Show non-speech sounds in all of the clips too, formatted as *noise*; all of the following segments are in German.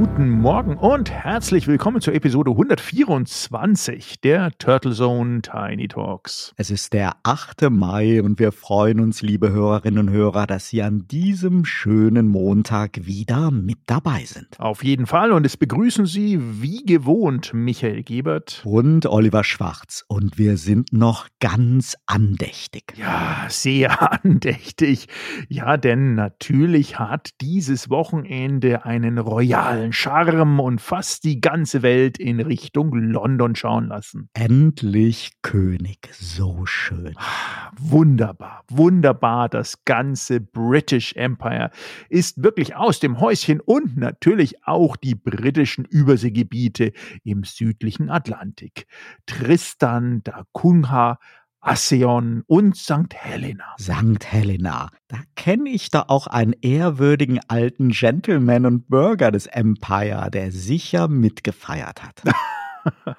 Guten Morgen und herzlich willkommen zur Episode 124 der Turtle Zone Tiny Talks. Es ist der 8. Mai und wir freuen uns, liebe Hörerinnen und Hörer, dass Sie an diesem schönen Montag wieder mit dabei sind. Auf jeden Fall und es begrüßen Sie wie gewohnt Michael Gebert und Oliver Schwarz und wir sind noch ganz andächtig. Ja, sehr *laughs* andächtig. Ja, denn natürlich hat dieses Wochenende einen royalen seinen Charme und fast die ganze Welt in Richtung London schauen lassen. Endlich König, so schön. Wunderbar, wunderbar. Das ganze British Empire ist wirklich aus dem Häuschen und natürlich auch die britischen Überseegebiete im südlichen Atlantik. Tristan da Cunha Asseon und St. Helena. St. Helena. Da kenne ich da auch einen ehrwürdigen alten Gentleman und Bürger des Empire, der sicher mitgefeiert hat. *laughs*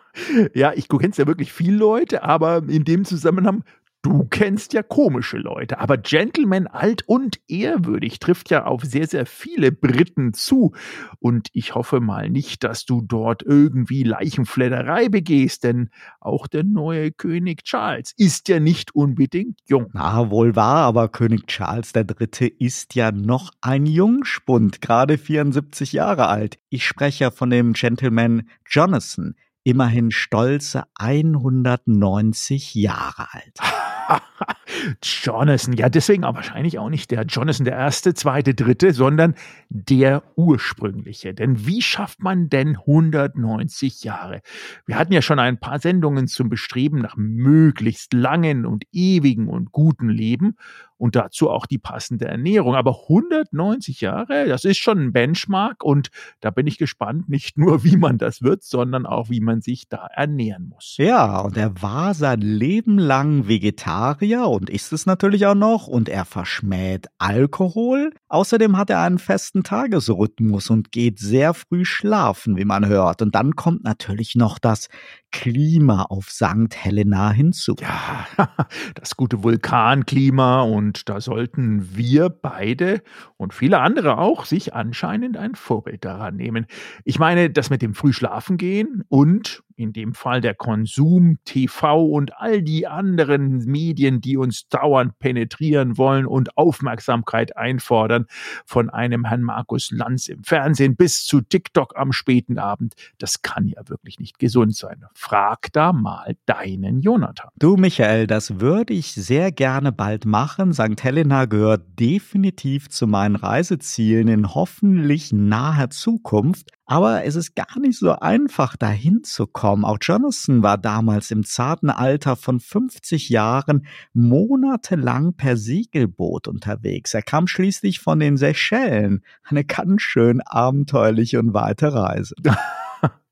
ja, ich kenne ja wirklich viele Leute, aber in dem Zusammenhang Du kennst ja komische Leute, aber Gentleman alt und ehrwürdig trifft ja auf sehr, sehr viele Briten zu. Und ich hoffe mal nicht, dass du dort irgendwie Leichenfledderei begehst, denn auch der neue König Charles ist ja nicht unbedingt jung. Na, wohl wahr, aber König Charles III. ist ja noch ein Jungspund, gerade 74 Jahre alt. Ich spreche ja von dem Gentleman Jonathan, immerhin stolze 190 Jahre alt. *laughs* *laughs* Jonathan, ja, deswegen aber wahrscheinlich auch nicht der Jonathan der erste, zweite, dritte, sondern der ursprüngliche. Denn wie schafft man denn 190 Jahre? Wir hatten ja schon ein paar Sendungen zum Bestreben nach möglichst langen und ewigen und guten Leben und dazu auch die passende Ernährung. Aber 190 Jahre, das ist schon ein Benchmark und da bin ich gespannt, nicht nur wie man das wird, sondern auch wie man sich da ernähren muss. Ja, und er war sein Leben lang Vegetarier und ist es natürlich auch noch und er verschmäht Alkohol. Außerdem hat er einen festen Tagesrhythmus und geht sehr früh schlafen, wie man hört. Und dann kommt natürlich noch das Klima auf St. Helena hinzu. Ja, *laughs* das gute Vulkanklima und da sollten wir beide und viele andere auch sich anscheinend ein Vorbild daran nehmen. Ich meine, das mit dem Frühschlafen gehen und in dem Fall der Konsum, TV und all die anderen Medien, die uns dauernd penetrieren wollen und Aufmerksamkeit einfordern, von einem Herrn Markus Lanz im Fernsehen bis zu TikTok am späten Abend, das kann ja wirklich nicht gesund sein. Frag da mal deinen Jonathan. Du Michael, das würde ich sehr gerne bald machen. St. Helena gehört definitiv zu meinen Reisezielen in hoffentlich naher Zukunft. Aber es ist gar nicht so einfach, dahin zu kommen. Auch Jonathan war damals im zarten Alter von 50 Jahren monatelang per Segelboot unterwegs. Er kam schließlich von den Seychellen. Eine ganz schön abenteuerliche und weite Reise. *laughs*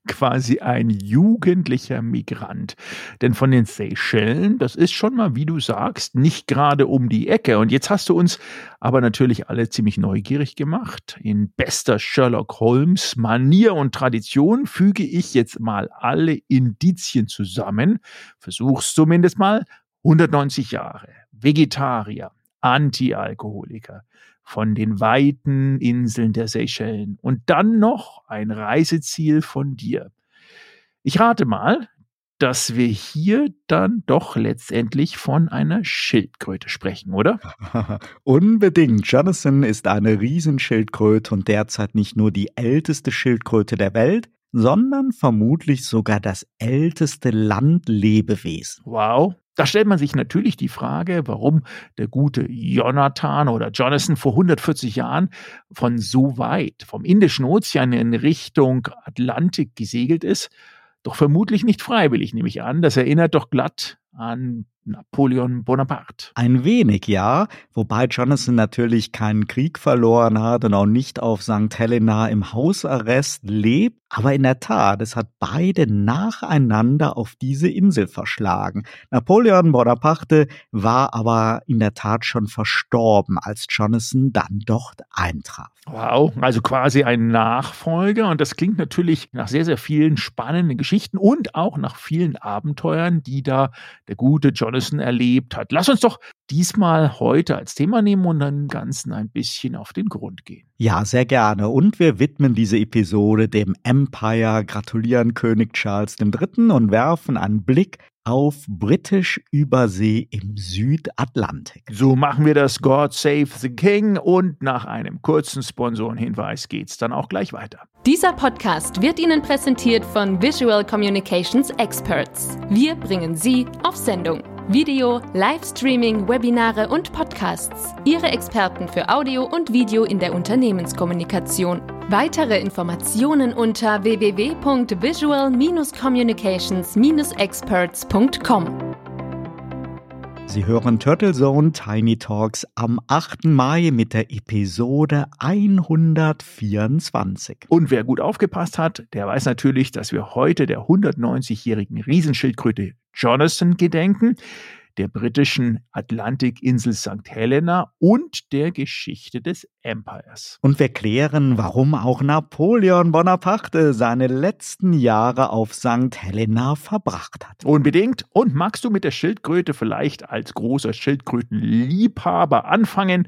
quasi ein jugendlicher Migrant. Denn von den Seychellen, das ist schon mal, wie du sagst, nicht gerade um die Ecke. Und jetzt hast du uns aber natürlich alle ziemlich neugierig gemacht. In bester Sherlock Holmes Manier und Tradition füge ich jetzt mal alle Indizien zusammen. Versuch's zumindest mal. 190 Jahre, Vegetarier, Anti-Alkoholiker, von den weiten Inseln der Seychellen und dann noch ein Reiseziel von dir. Ich rate mal, dass wir hier dann doch letztendlich von einer Schildkröte sprechen, oder? *laughs* Unbedingt. Jonathan ist eine Riesenschildkröte und derzeit nicht nur die älteste Schildkröte der Welt, sondern vermutlich sogar das älteste Landlebewesen. Wow. Da stellt man sich natürlich die Frage, warum der gute Jonathan oder Jonathan vor 140 Jahren von so weit vom Indischen Ozean in Richtung Atlantik gesegelt ist. Doch vermutlich nicht freiwillig, nehme ich an. Das erinnert doch glatt an Napoleon Bonaparte. Ein wenig, ja, wobei Jonathan natürlich keinen Krieg verloren hat und auch nicht auf St. Helena im Hausarrest lebt, aber in der Tat, es hat beide nacheinander auf diese Insel verschlagen. Napoleon Bonaparte war aber in der Tat schon verstorben, als Jonathan dann dort eintraf. Wow, also quasi ein Nachfolger und das klingt natürlich nach sehr, sehr vielen spannenden Geschichten und auch nach vielen Abenteuern, die da der gute Jonathan erlebt hat. Lass uns doch diesmal heute als Thema nehmen und dann Ganzen ein bisschen auf den Grund gehen. Ja, sehr gerne. Und wir widmen diese Episode dem Empire, gratulieren König Charles III. und werfen einen Blick auf Britisch Übersee im Südatlantik. So machen wir das God Save the King und nach einem kurzen Sponsorenhinweis geht's dann auch gleich weiter. Dieser Podcast wird Ihnen präsentiert von Visual Communications Experts. Wir bringen Sie auf Sendung. Video, Livestreaming, Webinare und Podcasts. Ihre Experten für Audio und Video in der Unternehmenskommunikation. Weitere Informationen unter www.visual-communications-experts.com. Sie hören Turtle Zone Tiny Talks am 8. Mai mit der Episode 124. Und wer gut aufgepasst hat, der weiß natürlich, dass wir heute der 190-jährigen Riesenschildkröte Jonathan gedenken der britischen Atlantikinsel St. Helena und der Geschichte des Empires. Und wir klären, warum auch Napoleon Bonaparte seine letzten Jahre auf St. Helena verbracht hat. Unbedingt. Und magst du mit der Schildkröte vielleicht als großer Schildkrötenliebhaber anfangen,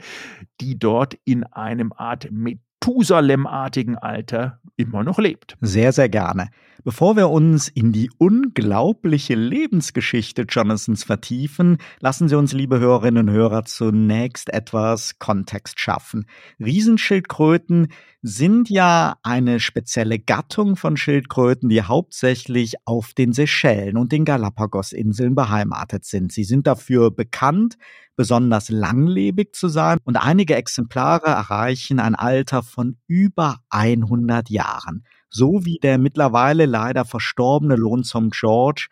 die dort in einem Art Methusalem-artigen Alter immer noch lebt? Sehr, sehr gerne. Bevor wir uns in die unglaubliche Lebensgeschichte Jonathans vertiefen, lassen Sie uns, liebe Hörerinnen und Hörer, zunächst etwas Kontext schaffen. Riesenschildkröten sind ja eine spezielle Gattung von Schildkröten, die hauptsächlich auf den Seychellen und den Galapagos-Inseln beheimatet sind. Sie sind dafür bekannt, besonders langlebig zu sein und einige Exemplare erreichen ein Alter von über 100 Jahren so wie der mittlerweile leider verstorbene Lonesome George,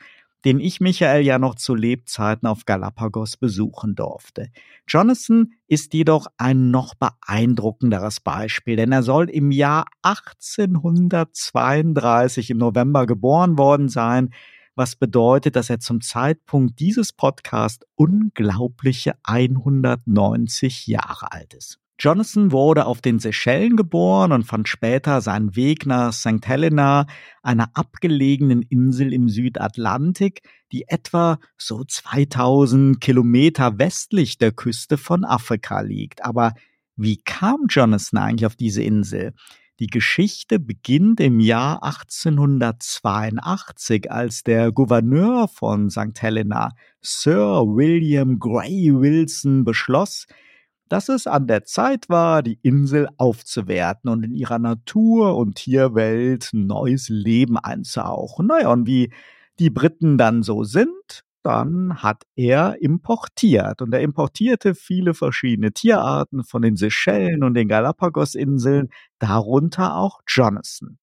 den ich Michael ja noch zu Lebzeiten auf Galapagos besuchen durfte. Jonathan ist jedoch ein noch beeindruckenderes Beispiel, denn er soll im Jahr 1832 im November geboren worden sein, was bedeutet, dass er zum Zeitpunkt dieses Podcasts unglaubliche 190 Jahre alt ist. Jonathan wurde auf den Seychellen geboren und fand später seinen Weg nach St. Helena, einer abgelegenen Insel im Südatlantik, die etwa so 2000 Kilometer westlich der Küste von Afrika liegt. Aber wie kam Jonathan eigentlich auf diese Insel? Die Geschichte beginnt im Jahr 1882, als der Gouverneur von St. Helena, Sir William Gray Wilson, beschloss, dass es an der Zeit war, die Insel aufzuwerten und in ihrer Natur- und Tierwelt neues Leben einzuhauchen. Naja, und wie die Briten dann so sind, dann hat er importiert. Und er importierte viele verschiedene Tierarten von den Seychellen und den Galapagos-Inseln, darunter auch Jonathan.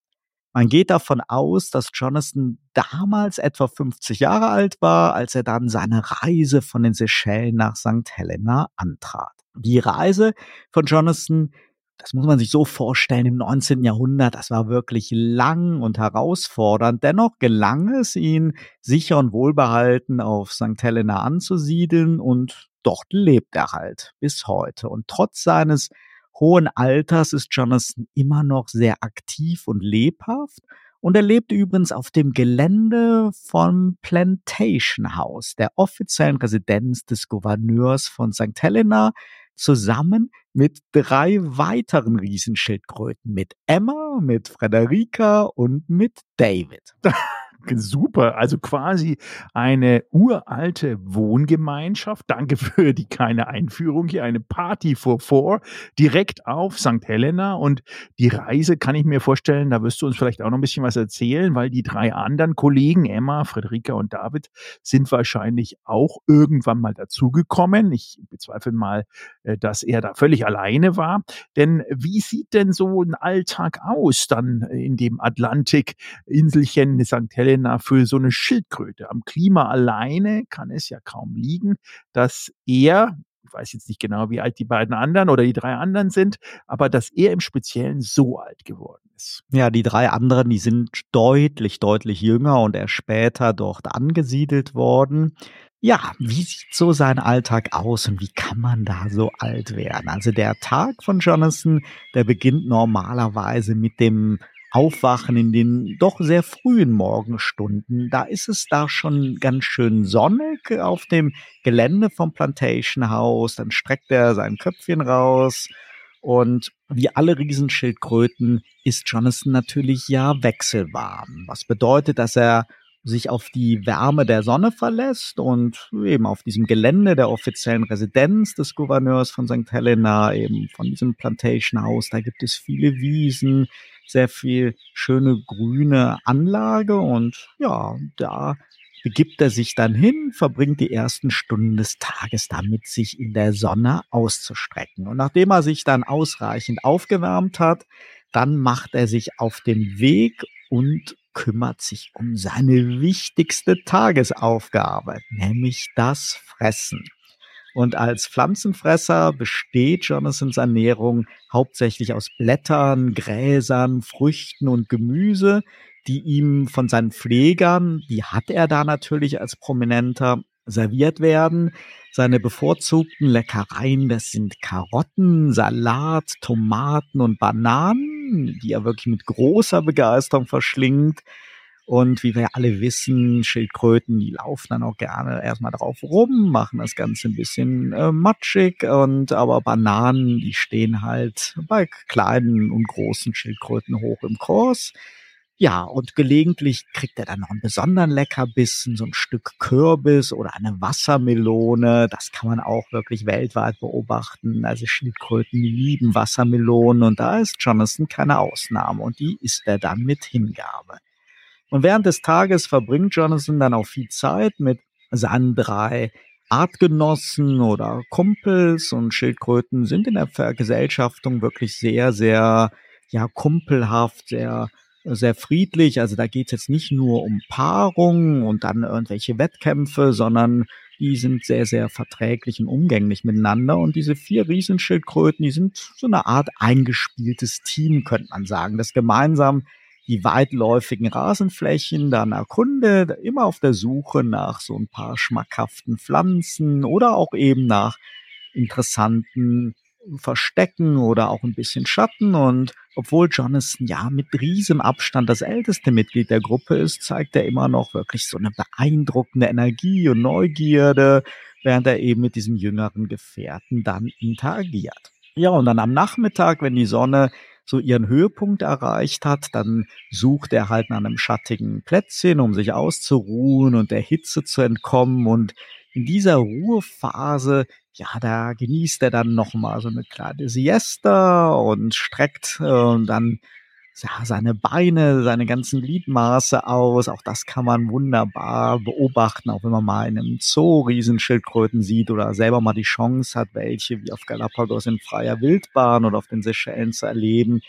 Man geht davon aus, dass Jonathan damals etwa 50 Jahre alt war, als er dann seine Reise von den Seychellen nach St. Helena antrat. Die Reise von Jonathan, das muss man sich so vorstellen, im 19. Jahrhundert, das war wirklich lang und herausfordernd. Dennoch gelang es ihn, sicher und wohlbehalten auf St. Helena anzusiedeln und dort lebt er halt bis heute. Und trotz seines hohen Alters ist Jonathan immer noch sehr aktiv und lebhaft. Und er lebt übrigens auf dem Gelände vom Plantation House, der offiziellen Residenz des Gouverneurs von St. Helena, zusammen mit drei weiteren Riesenschildkröten, mit Emma, mit Frederika und mit David. *laughs* Super, also quasi eine uralte Wohngemeinschaft. Danke *laughs* für die kleine Einführung hier, eine Party for Four direkt auf St. Helena und die Reise kann ich mir vorstellen, da wirst du uns vielleicht auch noch ein bisschen was erzählen, weil die drei anderen Kollegen, Emma, Frederika und David, sind wahrscheinlich auch irgendwann mal dazugekommen. Ich bezweifle mal, äh, dass er da völlig alleine war. Denn wie sieht denn so ein Alltag aus dann in dem Atlantik-Inselchen St. Helena? Helena, für so eine Schildkröte? Am Klima alleine kann es ja kaum liegen, dass er, ich weiß jetzt nicht genau, wie alt die beiden anderen oder die drei anderen sind, aber dass er im Speziellen so alt geworden ist. Ja, die drei anderen, die sind deutlich, deutlich jünger und er später dort angesiedelt worden. Ja, wie sieht so sein Alltag aus und wie kann man da so alt werden? Also der Tag von Jonathan, der beginnt normalerweise mit dem Aufwachen in den doch sehr frühen Morgenstunden. Da ist es da schon ganz schön sonnig auf dem Gelände vom Plantation House. Dann streckt er sein Köpfchen raus und wie alle Riesenschildkröten ist Jonathan natürlich ja wechselwarm. Was bedeutet, dass er sich auf die Wärme der Sonne verlässt und eben auf diesem Gelände der offiziellen Residenz des Gouverneurs von St. Helena, eben von diesem Plantation House, da gibt es viele Wiesen, sehr viel schöne grüne Anlage und ja, da begibt er sich dann hin, verbringt die ersten Stunden des Tages damit, sich in der Sonne auszustrecken. Und nachdem er sich dann ausreichend aufgewärmt hat, dann macht er sich auf den Weg und kümmert sich um seine wichtigste Tagesaufgabe, nämlich das Fressen. Und als Pflanzenfresser besteht Jonathan's Ernährung hauptsächlich aus Blättern, Gräsern, Früchten und Gemüse, die ihm von seinen Pflegern, die hat er da natürlich als Prominenter, serviert werden. Seine bevorzugten Leckereien, das sind Karotten, Salat, Tomaten und Bananen, die er wirklich mit großer Begeisterung verschlingt. Und wie wir alle wissen, Schildkröten, die laufen dann auch gerne erstmal drauf rum, machen das Ganze ein bisschen äh, matschig und aber Bananen, die stehen halt bei kleinen und großen Schildkröten hoch im Kurs. Ja, und gelegentlich kriegt er dann noch einen besonderen Leckerbissen, so ein Stück Kürbis oder eine Wassermelone. Das kann man auch wirklich weltweit beobachten. Also Schildkröten lieben Wassermelonen und da ist Jonathan keine Ausnahme und die isst er dann mit Hingabe. Und während des Tages verbringt Jonathan dann auch viel Zeit mit seinen drei Artgenossen oder Kumpels und Schildkröten sind in der Vergesellschaftung wirklich sehr, sehr, ja, kumpelhaft, sehr sehr friedlich. Also da geht es jetzt nicht nur um Paarung und dann irgendwelche Wettkämpfe, sondern die sind sehr, sehr verträglich und umgänglich miteinander. Und diese vier Riesenschildkröten, die sind so eine Art eingespieltes Team, könnte man sagen, das gemeinsam die weitläufigen Rasenflächen dann erkundet, immer auf der Suche nach so ein paar schmackhaften Pflanzen oder auch eben nach interessanten Verstecken oder auch ein bisschen Schatten. Und obwohl Jonathan ja mit riesem Abstand das älteste Mitglied der Gruppe ist, zeigt er immer noch wirklich so eine beeindruckende Energie und Neugierde, während er eben mit diesem jüngeren Gefährten dann interagiert. Ja, und dann am Nachmittag, wenn die Sonne so ihren Höhepunkt erreicht hat, dann sucht er halt nach einem schattigen Plätzchen, um sich auszuruhen und der Hitze zu entkommen. Und in dieser Ruhephase ja, da genießt er dann noch mal so eine kleine Siesta und streckt äh, dann ja, seine Beine, seine ganzen Gliedmaße aus. Auch das kann man wunderbar beobachten, auch wenn man mal in einem Zoo Riesenschildkröten sieht oder selber mal die Chance hat, welche wie auf Galapagos in freier Wildbahn oder auf den Seychellen zu erleben.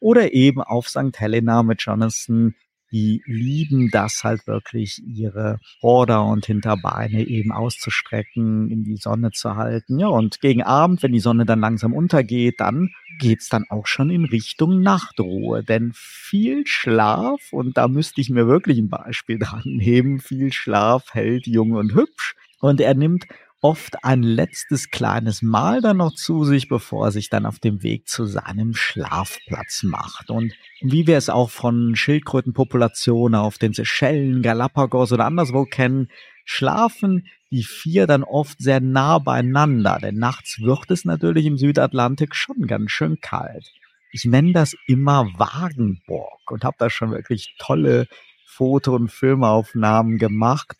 Oder eben auf St. Helena mit Jonathan die lieben das halt wirklich, ihre Vorder- und Hinterbeine eben auszustrecken, in die Sonne zu halten. Ja, und gegen Abend, wenn die Sonne dann langsam untergeht, dann geht's dann auch schon in Richtung Nachtruhe. Denn viel Schlaf, und da müsste ich mir wirklich ein Beispiel *laughs* dran nehmen, viel Schlaf hält jung und hübsch. Und er nimmt oft ein letztes kleines Mal dann noch zu sich, bevor er sich dann auf dem Weg zu seinem Schlafplatz macht. Und wie wir es auch von Schildkrötenpopulationen auf den Seychellen, Galapagos oder anderswo kennen, schlafen die vier dann oft sehr nah beieinander, denn nachts wird es natürlich im Südatlantik schon ganz schön kalt. Ich nenne das immer Wagenburg und habe da schon wirklich tolle Foto- und Filmaufnahmen gemacht.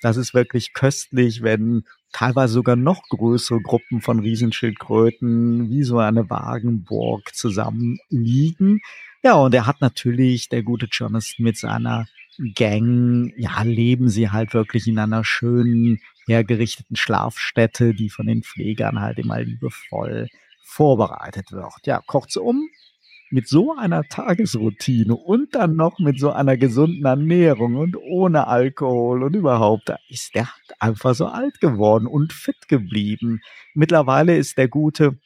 Das ist wirklich köstlich, wenn teilweise sogar noch größere Gruppen von Riesenschildkröten wie so eine Wagenburg zusammen liegen. Ja, und er hat natürlich, der gute Jonathan mit seiner Gang, ja, leben sie halt wirklich in einer schönen, hergerichteten Schlafstätte, die von den Pflegern halt immer liebevoll vorbereitet wird. Ja, kurzum, mit so einer Tagesroutine und dann noch mit so einer gesunden Ernährung und ohne Alkohol und überhaupt, da ist der einfach so alt geworden und fit geblieben. Mittlerweile ist der Gute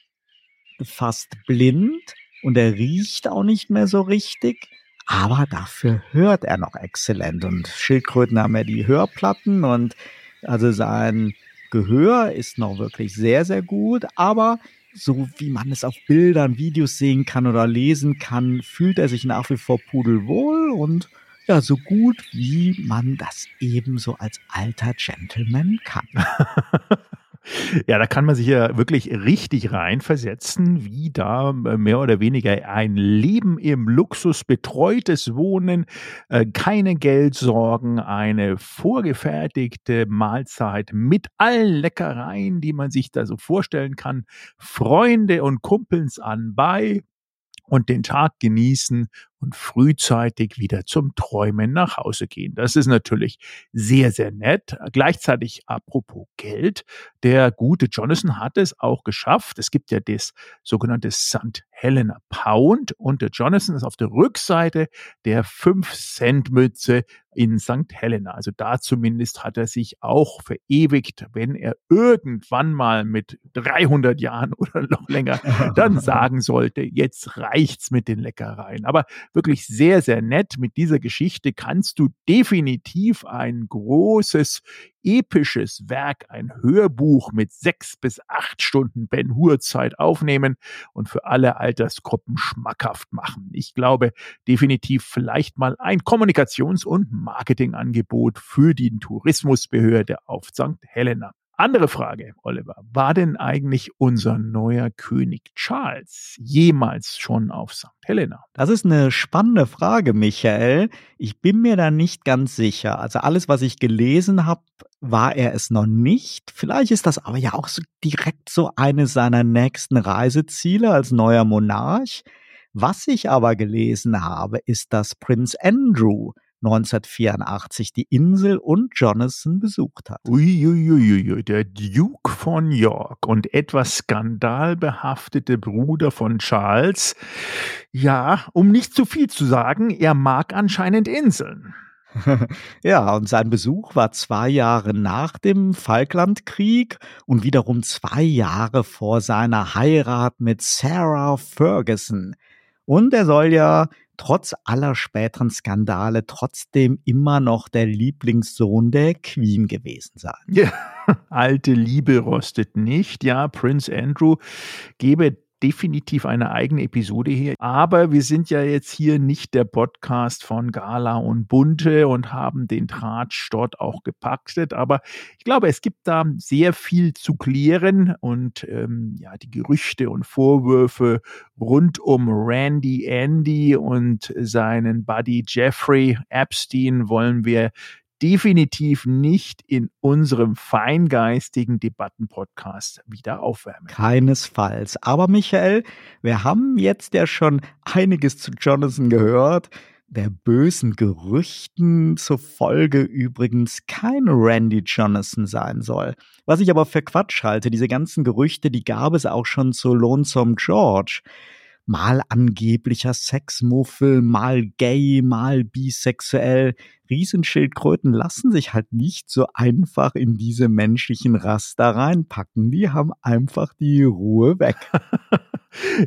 fast blind und er riecht auch nicht mehr so richtig. Aber dafür hört er noch exzellent. Und Schildkröten haben ja die Hörplatten und also sein Gehör ist noch wirklich sehr, sehr gut. Aber so wie man es auf Bildern, Videos sehen kann oder lesen kann, fühlt er sich nach wie vor pudelwohl und ja, so gut wie man das ebenso als alter Gentleman kann. *laughs* Ja, da kann man sich ja wirklich richtig reinversetzen, wie da äh, mehr oder weniger ein Leben im Luxus, betreutes Wohnen, äh, keine Geldsorgen, eine vorgefertigte Mahlzeit mit allen Leckereien, die man sich da so vorstellen kann, Freunde und Kumpels anbei und den Tag genießen und frühzeitig wieder zum Träumen nach Hause gehen. Das ist natürlich sehr, sehr nett. Gleichzeitig apropos Geld. Der gute Jonathan hat es auch geschafft. Es gibt ja das sogenannte St. Helena Pound und der Jonathan ist auf der Rückseite der 5-Cent-Mütze in St. Helena. Also da zumindest hat er sich auch verewigt, wenn er irgendwann mal mit 300 Jahren *laughs* oder noch länger *laughs* dann sagen sollte, jetzt reicht's mit den Leckereien. Aber wirklich sehr, sehr nett. Mit dieser Geschichte kannst du definitiv ein großes episches Werk, ein Hörbuch mit sechs bis acht Stunden Ben Hur Zeit aufnehmen und für alle Altersgruppen schmackhaft machen. Ich glaube definitiv vielleicht mal ein Kommunikations- und Marketingangebot für die Tourismusbehörde auf St. Helena. Andere Frage, Oliver. War denn eigentlich unser neuer König Charles jemals schon auf St. Helena? Das ist eine spannende Frage, Michael. Ich bin mir da nicht ganz sicher. Also alles, was ich gelesen habe, war er es noch nicht. Vielleicht ist das aber ja auch so direkt so eines seiner nächsten Reiseziele als neuer Monarch. Was ich aber gelesen habe, ist, dass Prinz Andrew 1984 die Insel und Jonathan besucht hat. Uiuiuiui, der Duke von York und etwas skandalbehaftete Bruder von Charles. Ja, um nicht zu viel zu sagen, er mag anscheinend Inseln. *laughs* ja, und sein Besuch war zwei Jahre nach dem Falklandkrieg und wiederum zwei Jahre vor seiner Heirat mit Sarah Ferguson. Und er soll ja trotz aller späteren Skandale trotzdem immer noch der Lieblingssohn der Queen gewesen sein. Ja, *laughs* alte Liebe rostet nicht. Ja, Prince Andrew gebe definitiv eine eigene Episode hier. Aber wir sind ja jetzt hier nicht der Podcast von Gala und Bunte und haben den Tratsch dort auch gepackt. Aber ich glaube, es gibt da sehr viel zu klären und ähm, ja, die Gerüchte und Vorwürfe rund um Randy Andy und seinen Buddy Jeffrey Epstein wollen wir definitiv nicht in unserem feingeistigen Debattenpodcast wieder aufwärmen. Keinesfalls. Aber Michael, wir haben jetzt ja schon einiges zu Jonathan gehört. Der bösen Gerüchten zufolge übrigens kein Randy Jonathan sein soll. Was ich aber für Quatsch halte, diese ganzen Gerüchte, die gab es auch schon zu Lonesome George mal angeblicher Sexmuffel, mal gay, mal bisexuell. Riesenschildkröten lassen sich halt nicht so einfach in diese menschlichen Raster reinpacken. Die haben einfach die Ruhe weg. *laughs*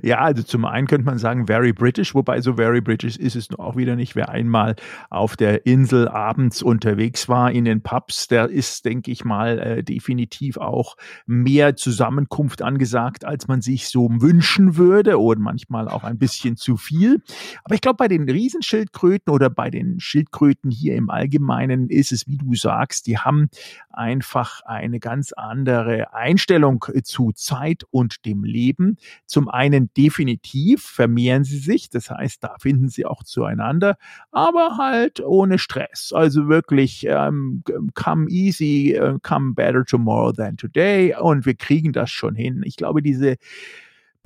Ja, also zum einen könnte man sagen, very British, wobei so very British ist es auch wieder nicht. Wer einmal auf der Insel abends unterwegs war in den Pubs, der ist, denke ich mal, äh, definitiv auch mehr Zusammenkunft angesagt, als man sich so wünschen würde oder manchmal auch ein bisschen zu viel. Aber ich glaube, bei den Riesenschildkröten oder bei den Schildkröten hier im Allgemeinen ist es, wie du sagst, die haben einfach eine ganz andere Einstellung zu Zeit und dem Leben. Zum einen definitiv vermehren sie sich, das heißt, da finden sie auch zueinander, aber halt ohne Stress. Also wirklich ähm, come easy, uh, come better tomorrow than today und wir kriegen das schon hin. Ich glaube, diese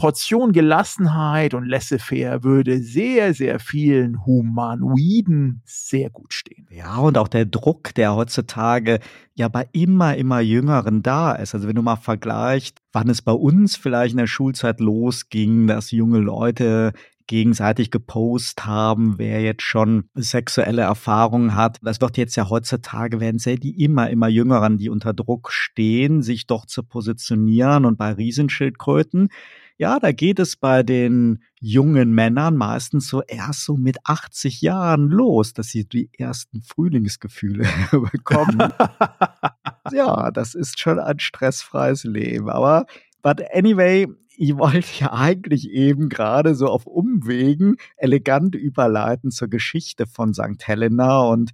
Portion Gelassenheit und Laissez-faire würde sehr, sehr vielen Humanoiden sehr gut stehen. Ja, und auch der Druck, der heutzutage ja bei immer, immer Jüngeren da ist. Also wenn du mal vergleichst, wann es bei uns vielleicht in der Schulzeit losging, dass junge Leute gegenseitig gepostet haben, wer jetzt schon sexuelle Erfahrungen hat. Das wird jetzt ja heutzutage werden sehr die immer, immer Jüngeren, die unter Druck stehen, sich doch zu positionieren und bei Riesenschildkröten. Ja, da geht es bei den jungen Männern meistens so erst so mit 80 Jahren los, dass sie die ersten Frühlingsgefühle *laughs* bekommen. *laughs* ja, das ist schon ein stressfreies Leben. Aber, but anyway, ich wollte ja eigentlich eben gerade so auf Umwegen elegant überleiten zur Geschichte von St. Helena und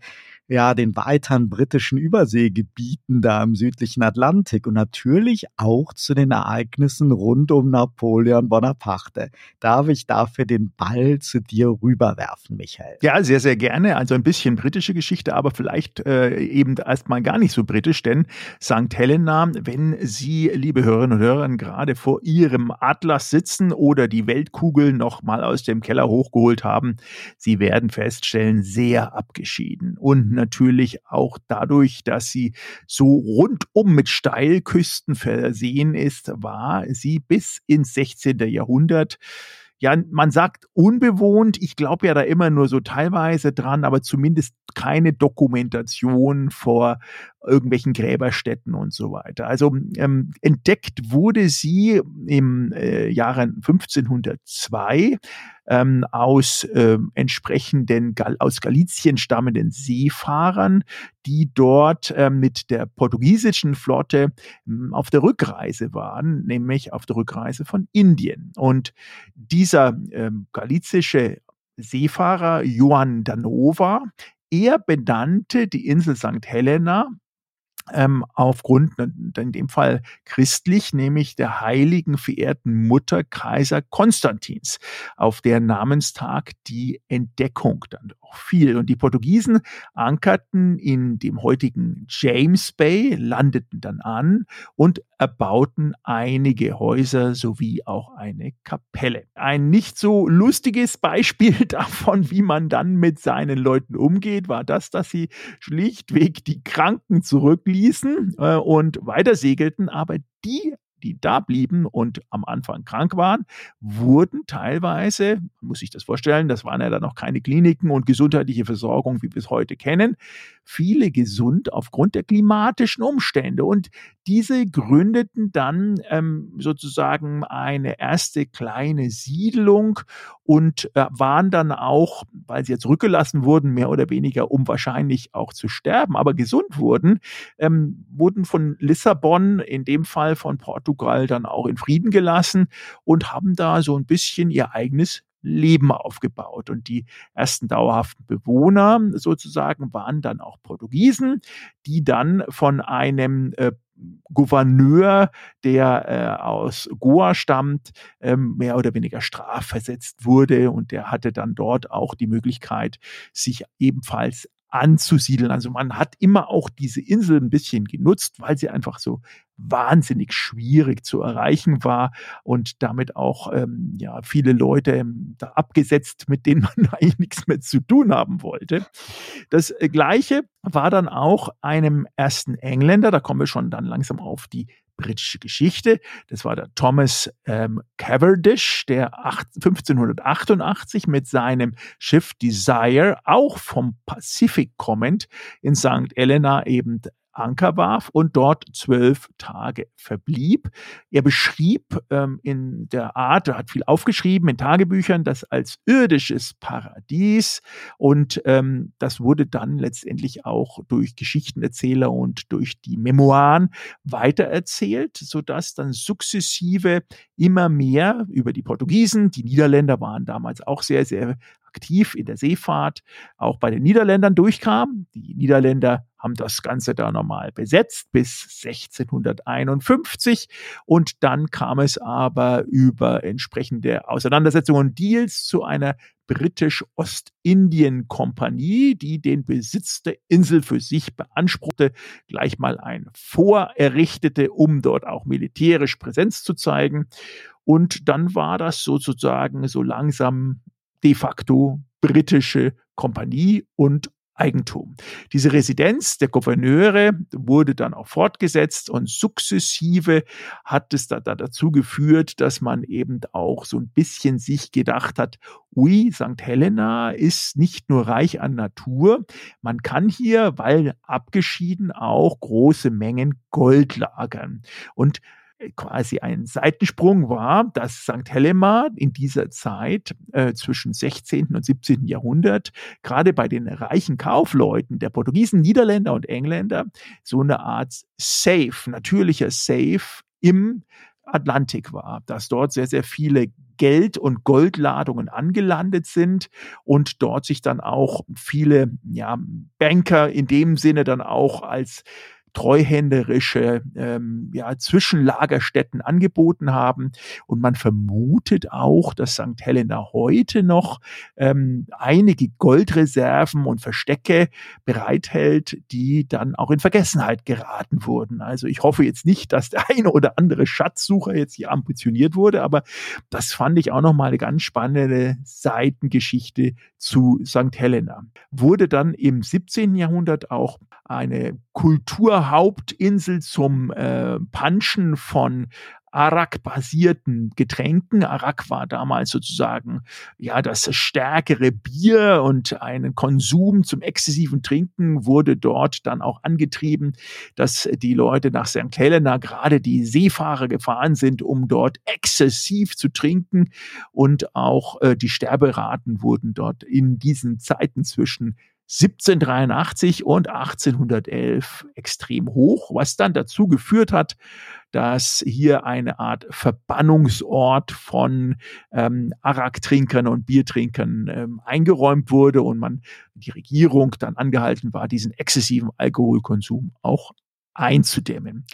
ja, den weiteren britischen Überseegebieten da im südlichen Atlantik und natürlich auch zu den Ereignissen rund um Napoleon Bonaparte. Darf ich dafür den Ball zu dir rüberwerfen, Michael? Ja, sehr, sehr gerne. Also ein bisschen britische Geschichte, aber vielleicht äh, eben erstmal gar nicht so britisch, denn St. Helena, wenn Sie, liebe Hörerinnen und Hörer, gerade vor Ihrem Atlas sitzen oder die Weltkugel noch mal aus dem Keller hochgeholt haben, Sie werden feststellen, sehr abgeschieden und natürlich auch dadurch, dass sie so rundum mit Steilküsten versehen ist, war sie bis ins 16. Jahrhundert ja, man sagt unbewohnt. Ich glaube ja da immer nur so teilweise dran, aber zumindest keine Dokumentation vor irgendwelchen Gräberstätten und so weiter. Also ähm, entdeckt wurde sie im äh, Jahre 1502 ähm, aus äh, entsprechenden Gal aus Galizien stammenden Seefahrern, die dort äh, mit der portugiesischen Flotte äh, auf der Rückreise waren, nämlich auf der Rückreise von Indien. Und dieser äh, galizische Seefahrer Johann Danova, er benannte die Insel St. Helena ähm, aufgrund, in dem Fall christlich, nämlich der heiligen verehrten Mutter Kaiser Konstantins, auf deren Namenstag die Entdeckung dann auch fiel. Und die Portugiesen ankerten in dem heutigen James Bay, landeten dann an und erbauten einige Häuser sowie auch eine Kapelle. Ein nicht so lustiges Beispiel *laughs* davon, wie man dann mit seinen Leuten umgeht, war das, dass sie schlichtweg die Kranken zurückließen äh, und weiter segelten, aber die die da blieben und am Anfang krank waren, wurden teilweise, muss ich das vorstellen, das waren ja dann noch keine Kliniken und gesundheitliche Versorgung, wie wir es heute kennen, viele gesund aufgrund der klimatischen Umstände. Und diese gründeten dann ähm, sozusagen eine erste kleine Siedlung und äh, waren dann auch, weil sie jetzt zurückgelassen wurden, mehr oder weniger, um wahrscheinlich auch zu sterben, aber gesund wurden, ähm, wurden von Lissabon, in dem Fall von Portugal, dann auch in Frieden gelassen und haben da so ein bisschen ihr eigenes Leben aufgebaut. Und die ersten dauerhaften Bewohner sozusagen waren dann auch Portugiesen, die dann von einem äh, Gouverneur, der äh, aus Goa stammt, ähm, mehr oder weniger strafversetzt wurde und der hatte dann dort auch die Möglichkeit, sich ebenfalls anzusiedeln. Also man hat immer auch diese Insel ein bisschen genutzt, weil sie einfach so wahnsinnig schwierig zu erreichen war und damit auch ähm, ja viele Leute ähm, da abgesetzt, mit denen *laughs* man eigentlich nichts mehr zu tun haben wollte. Das äh, gleiche war dann auch einem ersten Engländer, da kommen wir schon dann langsam auf die britische Geschichte. Das war der Thomas ähm, Cavendish, der 8, 1588 mit seinem Schiff Desire auch vom Pazifik kommend in St. Helena eben Anker warf und dort zwölf Tage verblieb. Er beschrieb ähm, in der Art, er hat viel aufgeschrieben in Tagebüchern, das als irdisches Paradies und ähm, das wurde dann letztendlich auch durch Geschichtenerzähler und durch die Memoiren weitererzählt, sodass dann sukzessive immer mehr über die Portugiesen, die Niederländer waren damals auch sehr, sehr aktiv in der Seefahrt auch bei den Niederländern durchkam. Die Niederländer haben das Ganze da nochmal besetzt bis 1651 und dann kam es aber über entsprechende Auseinandersetzungen und Deals zu einer britisch-Ostindien-Kompanie, die den Besitz der Insel für sich beanspruchte, gleich mal ein Fort errichtete, um dort auch militärisch Präsenz zu zeigen. Und dann war das sozusagen so langsam de facto britische Kompanie und Eigentum. Diese Residenz der Gouverneure wurde dann auch fortgesetzt und sukzessive hat es da, da dazu geführt, dass man eben auch so ein bisschen sich gedacht hat, ui, St. Helena ist nicht nur reich an Natur, man kann hier, weil abgeschieden, auch große Mengen Gold lagern. Und quasi ein Seitensprung war, dass St. Helena in dieser Zeit äh, zwischen 16. und 17. Jahrhundert gerade bei den reichen Kaufleuten der Portugiesen, Niederländer und Engländer so eine Art Safe, natürlicher Safe im Atlantik war, dass dort sehr, sehr viele Geld- und Goldladungen angelandet sind und dort sich dann auch viele ja, Banker in dem Sinne dann auch als treuhänderische ähm, ja, Zwischenlagerstätten angeboten haben. Und man vermutet auch, dass St. Helena heute noch ähm, einige Goldreserven und Verstecke bereithält, die dann auch in Vergessenheit geraten wurden. Also ich hoffe jetzt nicht, dass der eine oder andere Schatzsucher jetzt hier ambitioniert wurde, aber das fand ich auch nochmal eine ganz spannende Seitengeschichte zu St. Helena. Wurde dann im 17. Jahrhundert auch eine Kulturhauptinsel zum äh, Punchen von Arak-basierten Getränken. Arak war damals sozusagen ja das stärkere Bier und ein Konsum zum exzessiven Trinken wurde dort dann auch angetrieben, dass die Leute nach St. Helena gerade die Seefahrer gefahren sind, um dort exzessiv zu trinken und auch äh, die Sterberaten wurden dort in diesen Zeiten zwischen 1783 und 1811 extrem hoch, was dann dazu geführt hat, dass hier eine Art Verbannungsort von ähm, Arak-Trinkern und Biertrinkern ähm, eingeräumt wurde und man die Regierung dann angehalten war, diesen exzessiven Alkoholkonsum auch einzudämmen.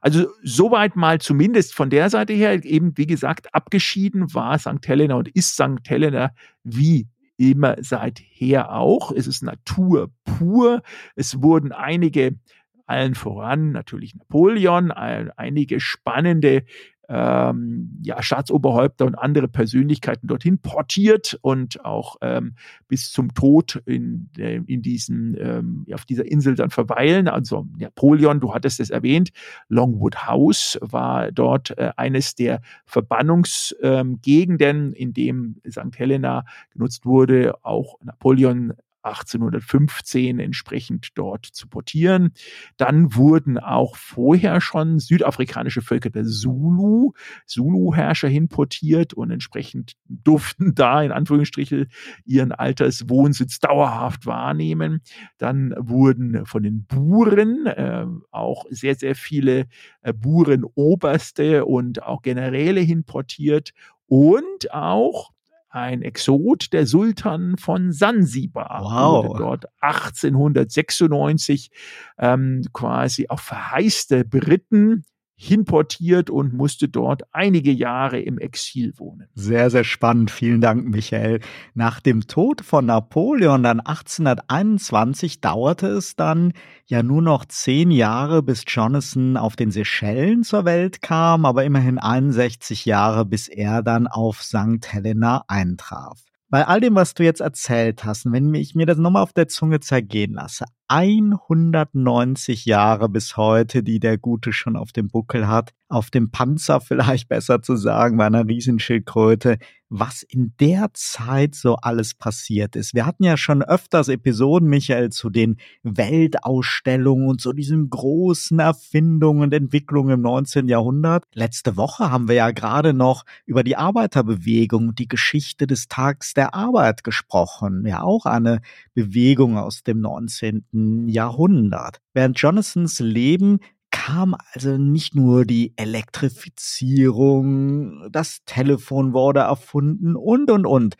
Also soweit mal zumindest von der Seite her eben, wie gesagt, abgeschieden war St. Helena und ist St. Helena wie immer seither auch. Es ist Natur pur. Es wurden einige, allen voran natürlich Napoleon, einige spannende ähm, ja, Staatsoberhäupter und andere Persönlichkeiten dorthin portiert und auch ähm, bis zum Tod in, äh, in diesen, ähm, auf dieser Insel dann verweilen. Also Napoleon, du hattest es erwähnt, Longwood House war dort äh, eines der Verbannungsgegenden, ähm, in dem St. Helena genutzt wurde. Auch Napoleon 1815 entsprechend dort zu portieren. Dann wurden auch vorher schon südafrikanische Völker der Zulu, Zulu-Herrscher hinportiert und entsprechend durften *laughs* da in Anführungsstrichen ihren Alterswohnsitz dauerhaft wahrnehmen. Dann wurden von den Buren äh, auch sehr, sehr viele äh, Burenoberste und auch Generäle hinportiert und auch ein Exot, der Sultan von Sansibar, wow. wurde dort 1896 ähm, quasi auf Verheiß der Briten hinportiert und musste dort einige Jahre im Exil wohnen. Sehr, sehr spannend. Vielen Dank, Michael. Nach dem Tod von Napoleon dann 1821 dauerte es dann ja nur noch zehn Jahre, bis Jonathan auf den Seychellen zur Welt kam, aber immerhin 61 Jahre, bis er dann auf St. Helena eintraf. Bei all dem, was du jetzt erzählt hast, wenn ich mir das nochmal auf der Zunge zergehen lasse, 190 Jahre bis heute, die der Gute schon auf dem Buckel hat, auf dem Panzer *laughs* vielleicht besser zu sagen, bei einer Riesenschildkröte, was in der Zeit so alles passiert ist. Wir hatten ja schon öfters Episoden, Michael, zu den Weltausstellungen und zu diesen großen Erfindungen und Entwicklungen im 19. Jahrhundert. Letzte Woche haben wir ja gerade noch über die Arbeiterbewegung und die Geschichte des Tags der Arbeit gesprochen. Ja, auch eine Bewegung aus dem 19. Jahrhundert. Während Jonathans Leben kam also nicht nur die Elektrifizierung, das Telefon wurde erfunden und, und, und.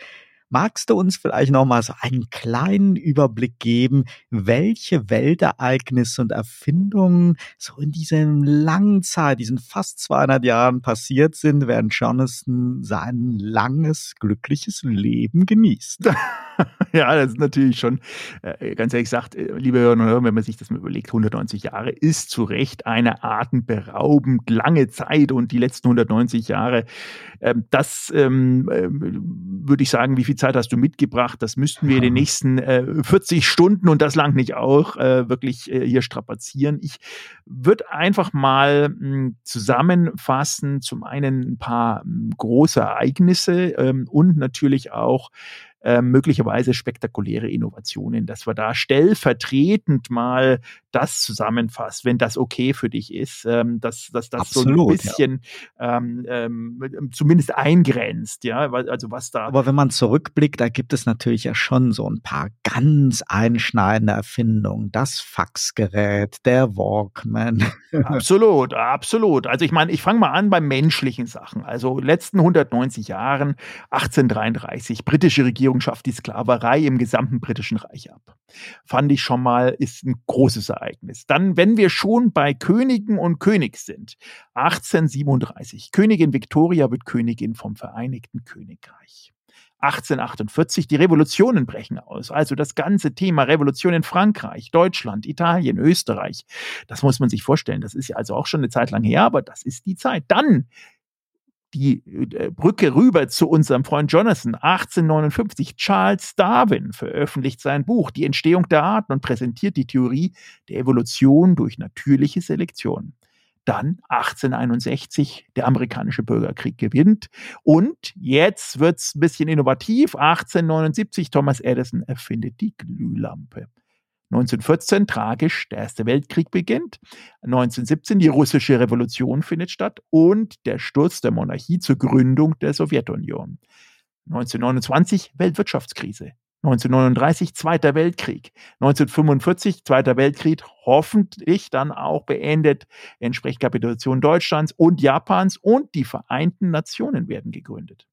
Magst du uns vielleicht noch mal so einen kleinen Überblick geben, welche Weltereignisse und Erfindungen so in diesem langen Zeit, diesen fast 200 Jahren passiert sind, während Jonathan sein langes, glückliches Leben genießt? *laughs* ja, das ist natürlich schon, äh, ganz ehrlich gesagt, äh, liebe Hörerinnen und Hörer, wenn man sich das mal überlegt, 190 Jahre ist zu Recht eine atemberaubend lange Zeit und die letzten 190 Jahre, ähm, das ähm, äh, würde ich sagen, wie viel Zeit hast du mitgebracht. Das müssten wir in den nächsten äh, 40 Stunden und das lang nicht auch äh, wirklich äh, hier strapazieren. Ich würde einfach mal mh, hm, zusammenfassen. Zum einen ein paar mh, hm, große Ereignisse ähm, und natürlich auch äh, möglicherweise spektakuläre Innovationen, dass wir da stellvertretend mal das zusammenfasst, wenn das okay für dich ist, ähm, dass, dass das Absolut, so ein bisschen ja. ähm, ähm, zumindest eingrenzt, ja, also was da. Aber wenn man zurückblickt, da gibt es natürlich ja schon so ein paar ganz einschneidende Erfindungen. Das Faxgerät, der Walkman. *laughs* Absolut, absolut. Also ich meine, ich fange mal an bei menschlichen Sachen. Also letzten 190 Jahren, 1833, britische Regierung schafft die Sklaverei im gesamten britischen Reich ab. Fand ich schon mal, ist ein großes Ereignis. Dann, wenn wir schon bei Königen und Königs sind, 1837, Königin Victoria wird Königin vom Vereinigten Königreich. 1848, die Revolutionen brechen aus. Also das ganze Thema Revolution in Frankreich, Deutschland, Italien, Österreich. Das muss man sich vorstellen. Das ist ja also auch schon eine Zeit lang her, aber das ist die Zeit. Dann die äh, Brücke rüber zu unserem Freund Jonathan. 1859 Charles Darwin veröffentlicht sein Buch Die Entstehung der Arten und präsentiert die Theorie der Evolution durch natürliche Selektion. Dann 1861 der amerikanische Bürgerkrieg gewinnt und jetzt wird's ein bisschen innovativ. 1879 Thomas Edison erfindet die Glühlampe. 1914 tragisch, der Erste Weltkrieg beginnt. 1917 die russische Revolution findet statt und der Sturz der Monarchie zur Gründung der Sowjetunion. 1929 Weltwirtschaftskrise. 1939 Zweiter Weltkrieg. 1945 Zweiter Weltkrieg, hoffentlich dann auch beendet, entspricht Kapitulation Deutschlands und Japans und die Vereinten Nationen werden gegründet.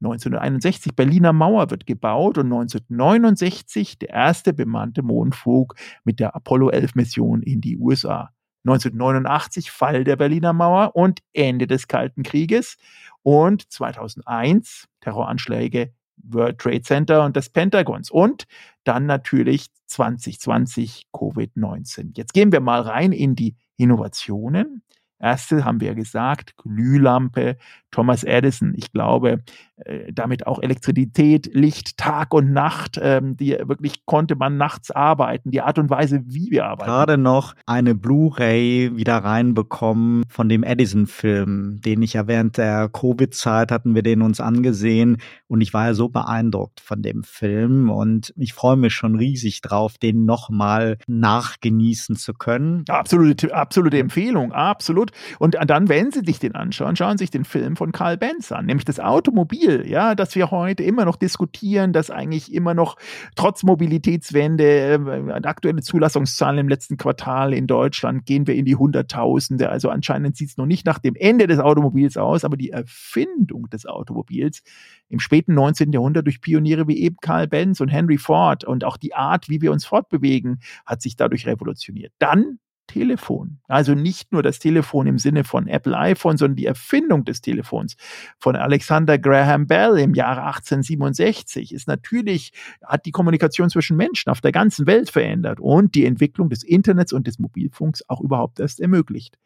1961 Berliner Mauer wird gebaut und 1969 der erste bemannte Mondflug mit der Apollo 11 Mission in die USA. 1989 Fall der Berliner Mauer und Ende des Kalten Krieges und 2001 Terroranschläge World Trade Center und des Pentagons und dann natürlich 2020 Covid-19. Jetzt gehen wir mal rein in die Innovationen. Erste haben wir gesagt, Glühlampe, Thomas Edison. Ich glaube, äh, damit auch Elektrizität, Licht, Tag und Nacht, ähm, die wirklich konnte man nachts arbeiten, die Art und Weise, wie wir arbeiten. Gerade noch eine Blu-ray wieder reinbekommen von dem Edison-Film, den ich ja während der Covid-Zeit hatten wir den uns angesehen und ich war ja so beeindruckt von dem Film und ich freue mich schon riesig drauf, den nochmal nachgenießen zu können. Absolute, absolute Empfehlung, absolut. Und dann, wenn Sie sich den anschauen, schauen Sie sich den Film von von Karl Benz an, nämlich das Automobil, ja, das wir heute immer noch diskutieren, das eigentlich immer noch trotz Mobilitätswende, äh, aktuelle Zulassungszahlen im letzten Quartal in Deutschland gehen wir in die Hunderttausende. Also anscheinend sieht es noch nicht nach dem Ende des Automobils aus, aber die Erfindung des Automobils im späten 19. Jahrhundert durch Pioniere wie eben Karl Benz und Henry Ford und auch die Art, wie wir uns fortbewegen, hat sich dadurch revolutioniert. Dann Telefon. Also nicht nur das Telefon im Sinne von Apple iPhone, sondern die Erfindung des Telefons von Alexander Graham Bell im Jahre 1867 ist natürlich, hat die Kommunikation zwischen Menschen auf der ganzen Welt verändert und die Entwicklung des Internets und des Mobilfunks auch überhaupt erst ermöglicht.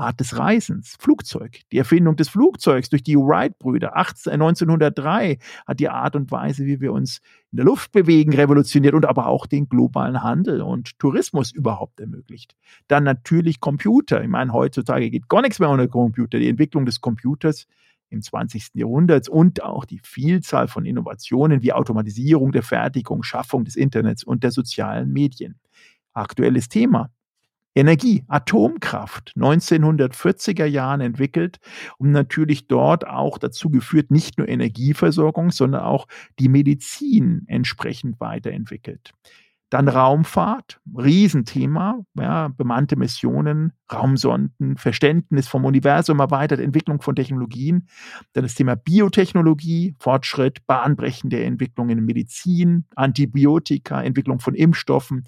Art des Reisens, Flugzeug. Die Erfindung des Flugzeugs durch die Wright-Brüder 1903 hat die Art und Weise, wie wir uns in der Luft bewegen, revolutioniert und aber auch den globalen Handel und Tourismus überhaupt ermöglicht. Dann natürlich Computer. Ich meine, heutzutage geht gar nichts mehr ohne Computer. Die Entwicklung des Computers im 20. Jahrhundert und auch die Vielzahl von Innovationen wie Automatisierung der Fertigung, Schaffung des Internets und der sozialen Medien. Aktuelles Thema. Energie, Atomkraft, 1940er Jahren entwickelt und natürlich dort auch dazu geführt, nicht nur Energieversorgung, sondern auch die Medizin entsprechend weiterentwickelt. Dann Raumfahrt, Riesenthema, ja, bemannte Missionen, Raumsonden, Verständnis vom Universum erweitert, Entwicklung von Technologien. Dann das Thema Biotechnologie, Fortschritt, bahnbrechende Entwicklungen in Medizin, Antibiotika, Entwicklung von Impfstoffen,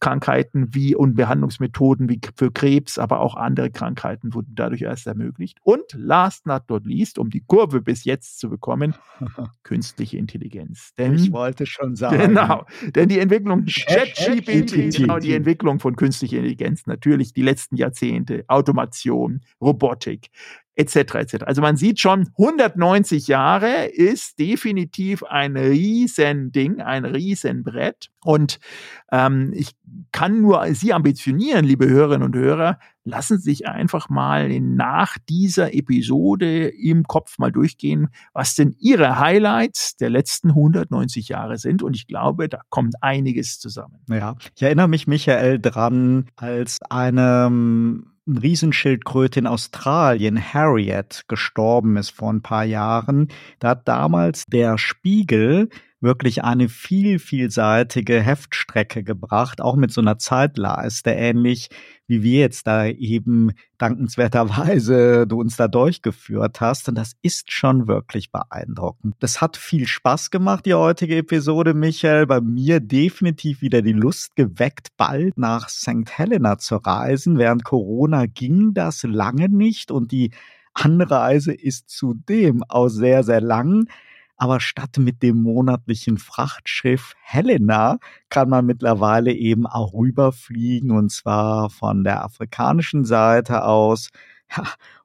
Krankheiten wie und Behandlungsmethoden wie für Krebs, aber auch andere Krankheiten wurden dadurch erst ermöglicht. Und last not not least, um die Kurve bis jetzt zu bekommen, *laughs* künstliche Intelligenz. Denn, ich wollte schon *laughs* sagen. Genau, denn die Entwicklung ChatGPT, genau die Entwicklung von künstlicher Intelligenz, natürlich die letzten Jahrzehnte, Automation, Robotik, etc. etc. Also man sieht schon, 190 Jahre ist definitiv ein Riesending, ein Riesenbrett. Und ähm, ich kann nur Sie ambitionieren, liebe Hörerinnen und Hörer, lassen Sie sich einfach mal nach dieser Episode im Kopf mal durchgehen, was denn Ihre Highlights der letzten 190 Jahre sind. Und ich glaube, da kommt einiges zusammen. Ja, ich erinnere mich, Michael, dran, als eine Riesenschildkröte in Australien, Harriet, gestorben ist vor ein paar Jahren. Da hat damals der Spiegel wirklich eine viel, vielseitige Heftstrecke gebracht, auch mit so einer Zeitleiste, ähnlich wie wir jetzt da eben dankenswerterweise *laughs* du uns da durchgeführt hast. Und das ist schon wirklich beeindruckend. Das hat viel Spaß gemacht, die heutige Episode, Michael. Bei mir definitiv wieder die Lust geweckt, bald nach St. Helena zu reisen. Während Corona ging das lange nicht und die Anreise ist zudem auch sehr, sehr lang. Aber statt mit dem monatlichen Frachtschiff Helena kann man mittlerweile eben auch rüberfliegen und zwar von der afrikanischen Seite aus. Ja,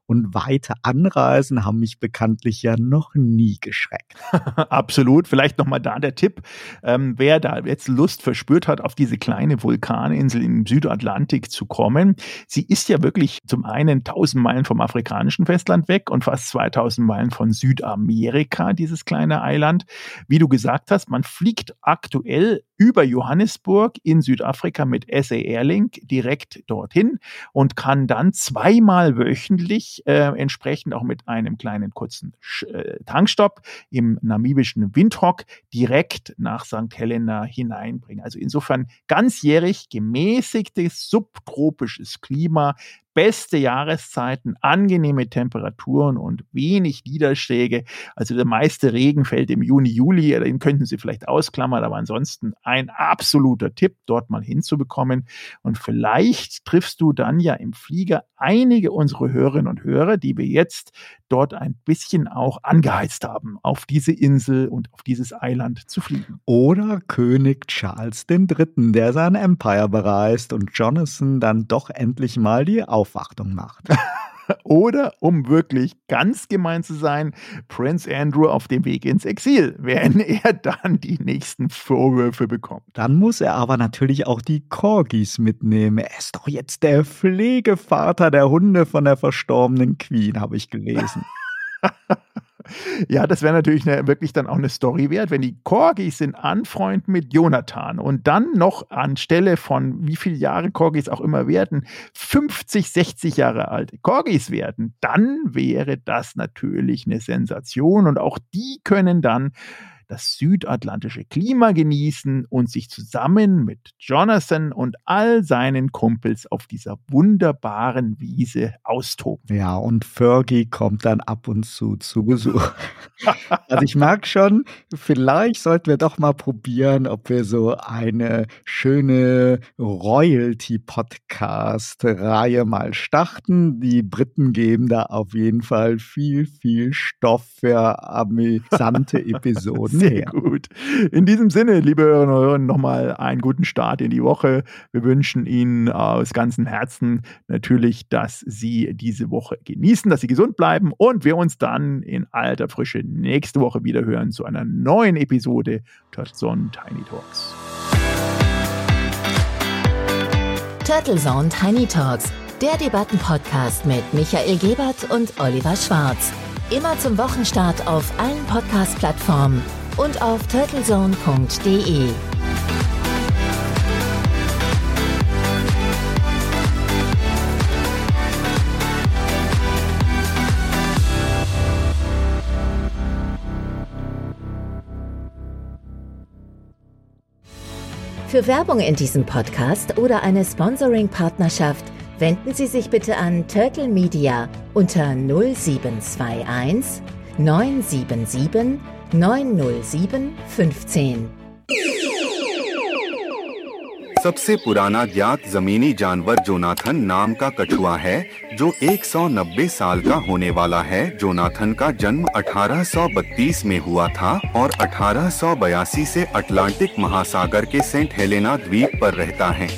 und weite Anreisen haben mich bekanntlich ja noch nie geschreckt. *laughs* Absolut. Vielleicht nochmal da der Tipp. Ähm, wer da jetzt Lust verspürt hat, auf diese kleine Vulkaninsel im Südatlantik zu kommen, sie ist ja wirklich zum einen 1000 Meilen vom afrikanischen Festland weg und fast 2000 Meilen von Südamerika, dieses kleine Eiland. Wie du gesagt hast, man fliegt aktuell über Johannesburg in Südafrika mit SA Airlink direkt dorthin und kann dann zweimal wöchentlich äh, entsprechend auch mit einem kleinen kurzen äh, Tankstopp im namibischen Windhoek direkt nach St. Helena hineinbringen. Also insofern ganzjährig gemäßigtes subtropisches Klima, beste Jahreszeiten, angenehme Temperaturen und wenig Niederschläge. Also der meiste Regen fällt im Juni, Juli, den könnten Sie vielleicht ausklammern, aber ansonsten ein absoluter Tipp, dort mal hinzubekommen. Und vielleicht triffst du dann ja im Flieger einige unserer Hörerinnen und Hörer, die wir jetzt dort ein bisschen auch angeheizt haben, auf diese Insel und auf dieses Eiland zu fliegen. Oder König Charles III., der sein Empire bereist und Jonathan dann doch endlich mal die Aufwartung macht. *laughs* Oder, um wirklich ganz gemein zu sein, Prince Andrew auf dem Weg ins Exil, wenn *laughs* er dann die nächsten Vorwürfe bekommt. Dann muss er aber natürlich auch die Corgis mitnehmen. Er ist doch jetzt der Pflegevater der Hunde von der verstorbenen Queen, habe ich gelesen. *laughs* Ja, das wäre natürlich eine, wirklich dann auch eine Story wert, wenn die Corgis sind anfreund mit Jonathan und dann noch anstelle von wie viele Jahre Corgis auch immer werden, 50, 60 Jahre alte Corgis werden, dann wäre das natürlich eine Sensation. Und auch die können dann das südatlantische Klima genießen und sich zusammen mit Jonathan und all seinen Kumpels auf dieser wunderbaren Wiese austoben. Ja, und Fergie kommt dann ab und zu zu Besuch. *laughs* also ich mag schon, vielleicht sollten wir doch mal probieren, ob wir so eine schöne Royalty-Podcast-Reihe mal starten. Die Briten geben da auf jeden Fall viel, viel Stoff für *laughs* amüsante Episoden. Sehr her. gut. In diesem Sinne, liebe Hörerinnen und Hörer, nochmal einen guten Start in die Woche. Wir wünschen Ihnen aus ganzem Herzen natürlich, dass Sie diese Woche genießen, dass Sie gesund bleiben und wir uns dann in alter Frische nächste Woche wieder hören zu einer neuen Episode Turtle Zone Tiny Talks. Turtle Zone Tiny Talks, der Debattenpodcast mit Michael Gebert und Oliver Schwarz. Immer zum Wochenstart auf allen Podcast-Plattformen und auf turtlezone.de. Für Werbung in diesem Podcast oder eine Sponsoring-Partnerschaft wenden Sie sich bitte an Turtle Media unter 0721 977 907 15. सबसे पुराना ज्ञात जमीनी जानवर जोनाथन नाम का कछुआ है जो 190 साल का होने वाला है जोनाथन का जन्म 1832 में हुआ था और 1882 से अटलांटिक महासागर के सेंट हेलेना द्वीप पर रहता है